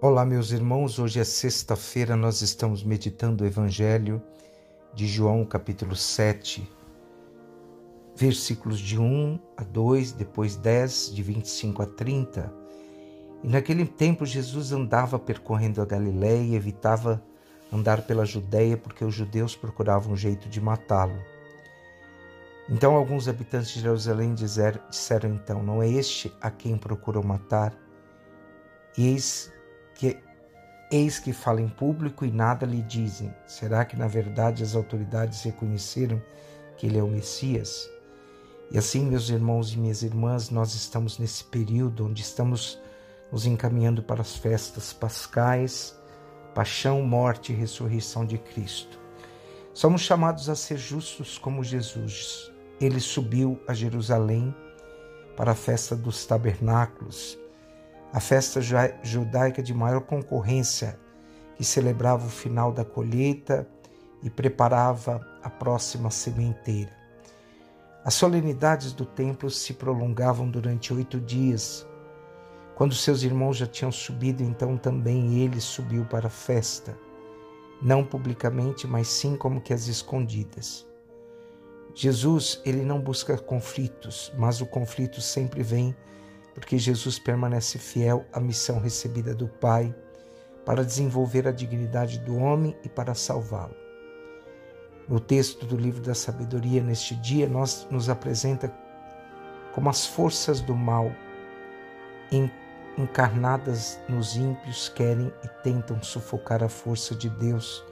Olá, meus irmãos. Hoje é sexta-feira, nós estamos meditando o Evangelho de João, capítulo 7, versículos de 1 a 2, depois 10, de 25 a 30. E naquele tempo Jesus andava percorrendo a Galiléia e evitava andar pela Judéia porque os judeus procuravam um jeito de matá-lo. Então alguns habitantes de Jerusalém disseram, disseram então, não é este a quem procuram matar? E eis que eis que fala em público e nada lhe dizem. Será que na verdade as autoridades reconheceram que ele é o Messias? E assim, meus irmãos e minhas irmãs, nós estamos nesse período onde estamos nos encaminhando para as festas pascais, paixão, morte e ressurreição de Cristo. Somos chamados a ser justos como Jesus. Ele subiu a Jerusalém para a festa dos tabernáculos a festa judaica de maior concorrência, que celebrava o final da colheita e preparava a próxima sementeira. As solenidades do templo se prolongavam durante oito dias. Quando seus irmãos já tinham subido, então também ele subiu para a festa, não publicamente, mas sim como que às escondidas. Jesus, ele não busca conflitos, mas o conflito sempre vem porque Jesus permanece fiel à missão recebida do Pai para desenvolver a dignidade do homem e para salvá-lo. No texto do livro da sabedoria, neste dia, nós nos apresenta como as forças do mal encarnadas nos ímpios querem e tentam sufocar a força de Deus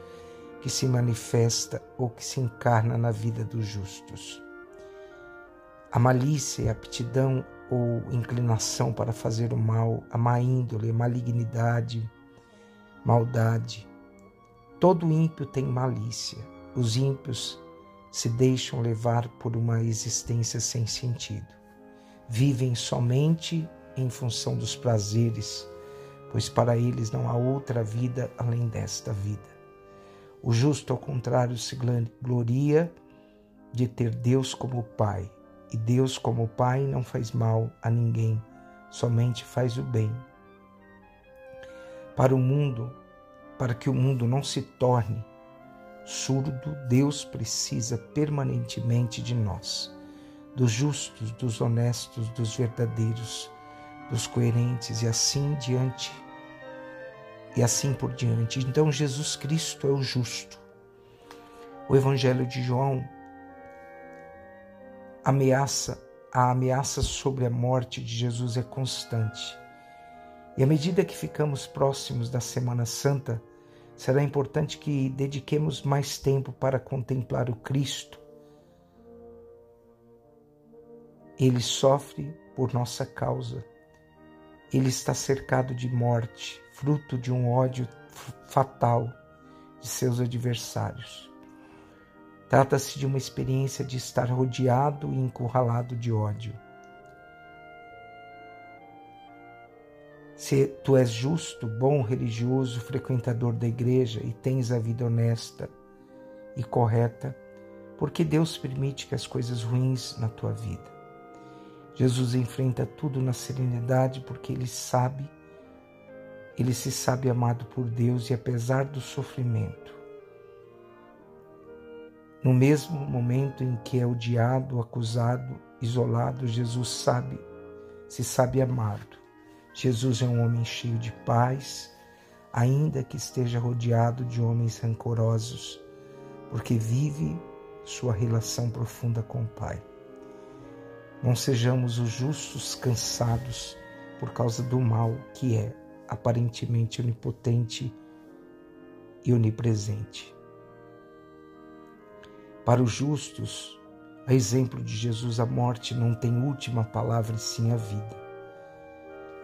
que se manifesta ou que se encarna na vida dos justos. A malícia e a aptidão ou inclinação para fazer o mal, a má índole, malignidade, maldade. Todo ímpio tem malícia. Os ímpios se deixam levar por uma existência sem sentido. Vivem somente em função dos prazeres, pois para eles não há outra vida além desta vida. O justo, ao contrário, se gloria de ter Deus como Pai e Deus, como Pai, não faz mal a ninguém, somente faz o bem. Para o mundo, para que o mundo não se torne surdo, Deus precisa permanentemente de nós, dos justos, dos honestos, dos verdadeiros, dos coerentes e assim diante. E assim por diante. Então Jesus Cristo é o justo. O Evangelho de João ameaça, a ameaça sobre a morte de Jesus é constante. E à medida que ficamos próximos da Semana Santa, será importante que dediquemos mais tempo para contemplar o Cristo. Ele sofre por nossa causa. Ele está cercado de morte, fruto de um ódio fatal de seus adversários. Trata-se de uma experiência de estar rodeado e encurralado de ódio. Se tu és justo, bom, religioso, frequentador da igreja e tens a vida honesta e correta, porque Deus permite que as coisas ruins na tua vida. Jesus enfrenta tudo na serenidade porque ele sabe, ele se sabe amado por Deus e apesar do sofrimento, no mesmo momento em que é odiado, acusado, isolado, Jesus sabe, se sabe amado. Jesus é um homem cheio de paz, ainda que esteja rodeado de homens rancorosos, porque vive sua relação profunda com o Pai. Não sejamos os justos cansados por causa do mal que é aparentemente onipotente e onipresente. Para os justos, a exemplo de Jesus, a morte não tem última palavra e sim a vida.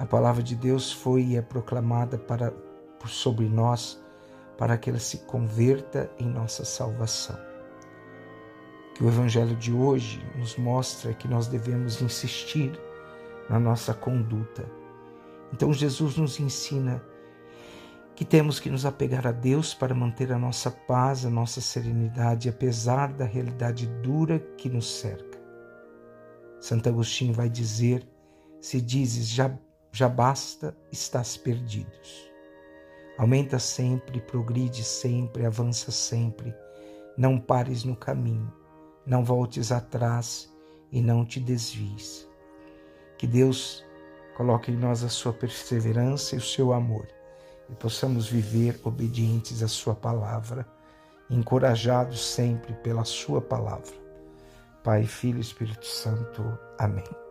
A palavra de Deus foi e é proclamada para, por sobre nós para que ela se converta em nossa salvação. Que o Evangelho de hoje nos mostra que nós devemos insistir na nossa conduta. Então Jesus nos ensina que temos que nos apegar a Deus para manter a nossa paz, a nossa serenidade, apesar da realidade dura que nos cerca. Santo Agostinho vai dizer: se dizes já, já basta, estás perdidos. Aumenta sempre, progride sempre, avança sempre. Não pares no caminho, não voltes atrás e não te desvies. Que Deus coloque em nós a sua perseverança e o seu amor e possamos viver obedientes à sua palavra, encorajados sempre pela sua palavra. Pai, Filho e Espírito Santo. Amém.